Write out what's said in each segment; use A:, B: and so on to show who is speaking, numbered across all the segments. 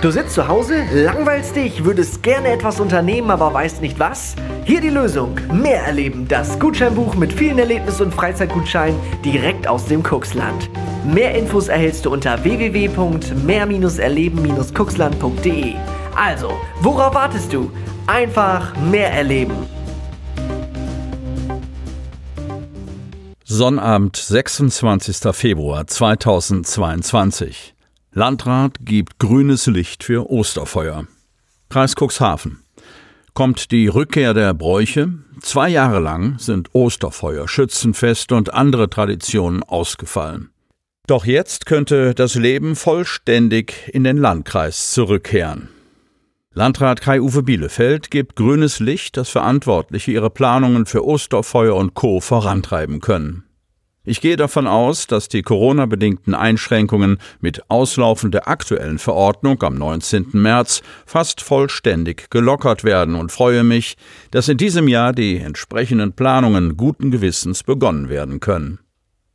A: Du sitzt zu Hause, langweilst dich, würdest gerne etwas unternehmen, aber weißt nicht was? Hier die Lösung. Mehr erleben. Das Gutscheinbuch mit vielen Erlebnis- und Freizeitgutscheinen direkt aus dem Kuxland. Mehr Infos erhältst du unter www.mehr-erleben-kuxland.de. Also, worauf wartest du? Einfach mehr erleben.
B: Sonnabend, 26. Februar 2022. Landrat gibt grünes Licht für Osterfeuer. Kreis Cuxhaven. Kommt die Rückkehr der Bräuche? Zwei Jahre lang sind Osterfeuer, Schützenfeste und andere Traditionen ausgefallen. Doch jetzt könnte das Leben vollständig in den Landkreis zurückkehren. Landrat Kai-Uwe Bielefeld gibt grünes Licht, dass Verantwortliche ihre Planungen für Osterfeuer und Co. vorantreiben können. Ich gehe davon aus, dass die Corona-bedingten Einschränkungen mit Auslaufen der aktuellen Verordnung am 19. März fast vollständig gelockert werden und freue mich, dass in diesem Jahr die entsprechenden Planungen guten Gewissens begonnen werden können.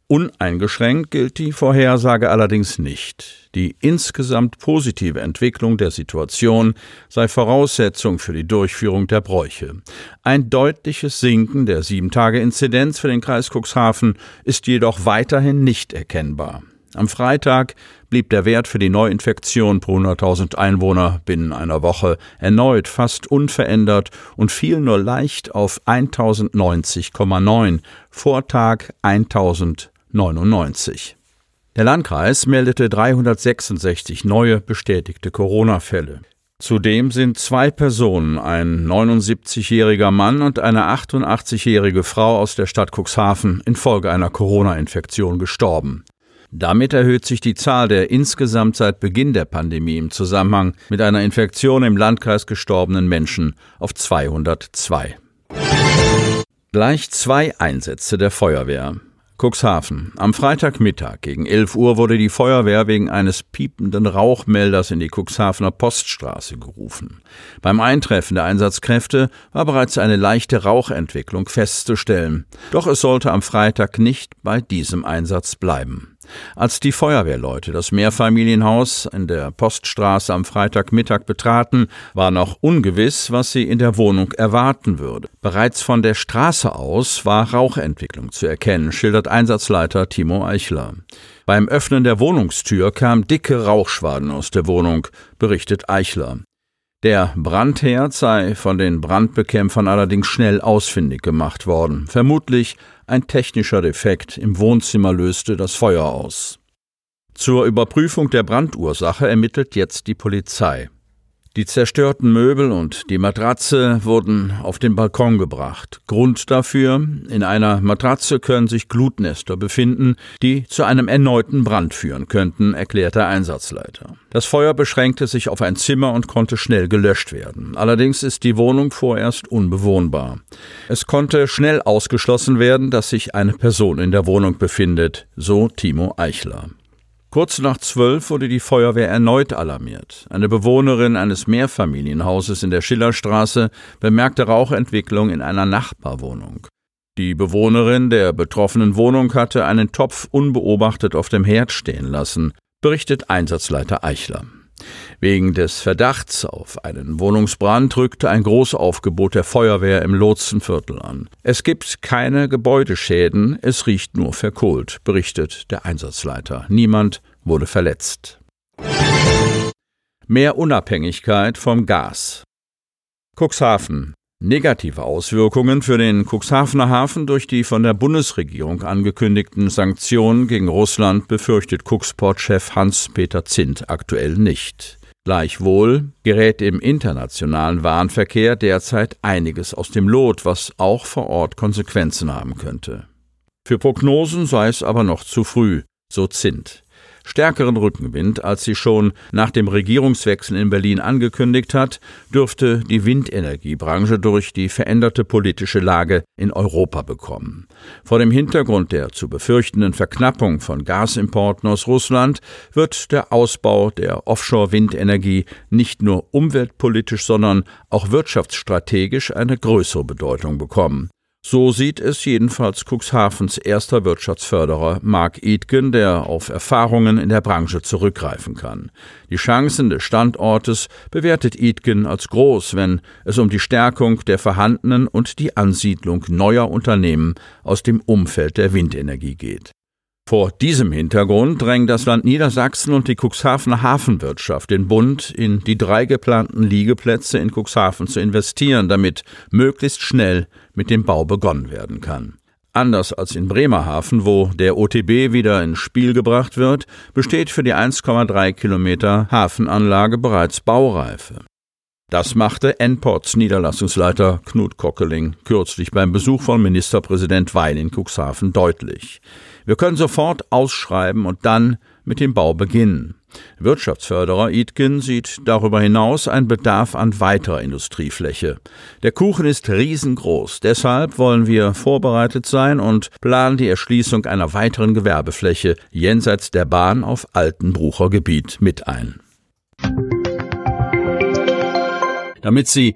B: Uneingeschränkt gilt die Vorhersage allerdings nicht. Die insgesamt positive Entwicklung der Situation sei Voraussetzung für die Durchführung der Bräuche. Ein deutliches Sinken der Sieben-Tage-Inzidenz für den Kreis Cuxhaven ist jedoch weiterhin nicht erkennbar. Am Freitag blieb der Wert für die Neuinfektion pro 100.000 Einwohner binnen einer Woche erneut fast unverändert und fiel nur leicht auf 1090,9, Vortag 1000 99. Der Landkreis meldete 366 neue bestätigte Corona-Fälle. Zudem sind zwei Personen, ein 79-jähriger Mann und eine 88-jährige Frau aus der Stadt Cuxhaven, infolge einer Corona-Infektion gestorben. Damit erhöht sich die Zahl der insgesamt seit Beginn der Pandemie im Zusammenhang mit einer Infektion im Landkreis gestorbenen Menschen auf 202. Gleich zwei Einsätze der Feuerwehr. Cuxhaven. Am Freitagmittag gegen 11 Uhr wurde die Feuerwehr wegen eines piependen Rauchmelders in die Cuxhavener Poststraße gerufen. Beim Eintreffen der Einsatzkräfte war bereits eine leichte Rauchentwicklung festzustellen. Doch es sollte am Freitag nicht bei diesem Einsatz bleiben. Als die Feuerwehrleute das Mehrfamilienhaus in der Poststraße am Freitagmittag betraten, war noch ungewiss, was sie in der Wohnung erwarten würde. Bereits von der Straße aus war Rauchentwicklung zu erkennen, schildert Einsatzleiter Timo Eichler. Beim Öffnen der Wohnungstür kam dicke Rauchschwaden aus der Wohnung, berichtet Eichler. Der Brandherd sei von den Brandbekämpfern allerdings schnell ausfindig gemacht worden. Vermutlich ein technischer Defekt im Wohnzimmer löste das Feuer aus. Zur Überprüfung der Brandursache ermittelt jetzt die Polizei. Die zerstörten Möbel und die Matratze wurden auf den Balkon gebracht. Grund dafür, in einer Matratze können sich Glutnester befinden, die zu einem erneuten Brand führen könnten, erklärt der Einsatzleiter. Das Feuer beschränkte sich auf ein Zimmer und konnte schnell gelöscht werden. Allerdings ist die Wohnung vorerst unbewohnbar. Es konnte schnell ausgeschlossen werden, dass sich eine Person in der Wohnung befindet, so Timo Eichler. Kurz nach zwölf wurde die Feuerwehr erneut alarmiert. Eine Bewohnerin eines Mehrfamilienhauses in der Schillerstraße bemerkte Rauchentwicklung in einer Nachbarwohnung. Die Bewohnerin der betroffenen Wohnung hatte einen Topf unbeobachtet auf dem Herd stehen lassen, berichtet Einsatzleiter Eichler. Wegen des Verdachts auf einen Wohnungsbrand rückte ein Großaufgebot der Feuerwehr im Lotsenviertel an. Es gibt keine Gebäudeschäden, es riecht nur verkohlt, berichtet der Einsatzleiter. Niemand wurde verletzt. Mehr Unabhängigkeit vom Gas. Cuxhaven. Negative Auswirkungen für den Cuxhavener Hafen durch die von der Bundesregierung angekündigten Sanktionen gegen Russland befürchtet Cuxport-Chef Hans-Peter Zint aktuell nicht. Gleichwohl gerät im internationalen Warenverkehr derzeit einiges aus dem Lot, was auch vor Ort Konsequenzen haben könnte. Für Prognosen sei es aber noch zu früh, so Zint. Stärkeren Rückenwind, als sie schon nach dem Regierungswechsel in Berlin angekündigt hat, dürfte die Windenergiebranche durch die veränderte politische Lage in Europa bekommen. Vor dem Hintergrund der zu befürchtenden Verknappung von Gasimporten aus Russland wird der Ausbau der Offshore-Windenergie nicht nur umweltpolitisch, sondern auch wirtschaftsstrategisch eine größere Bedeutung bekommen. So sieht es jedenfalls Cuxhavens erster Wirtschaftsförderer Mark Edgen, der auf Erfahrungen in der Branche zurückgreifen kann. Die Chancen des Standortes bewertet Edgen als groß, wenn es um die Stärkung der vorhandenen und die Ansiedlung neuer Unternehmen aus dem Umfeld der Windenergie geht. Vor diesem Hintergrund drängen das Land Niedersachsen und die Cuxhavener Hafenwirtschaft den Bund, in die drei geplanten Liegeplätze in Cuxhaven zu investieren, damit möglichst schnell mit dem Bau begonnen werden kann. Anders als in Bremerhaven, wo der OTB wieder ins Spiel gebracht wird, besteht für die 1,3 Kilometer Hafenanlage bereits Baureife. Das machte Enports Niederlassungsleiter Knut Kockeling kürzlich beim Besuch von Ministerpräsident Weil in Cuxhaven deutlich. Wir können sofort ausschreiben und dann mit dem Bau beginnen. Wirtschaftsförderer Itgen sieht darüber hinaus einen Bedarf an weiterer Industriefläche. Der Kuchen ist riesengroß, deshalb wollen wir vorbereitet sein und planen die Erschließung einer weiteren Gewerbefläche jenseits der Bahn auf Altenbrucher Gebiet mit ein. Damit Sie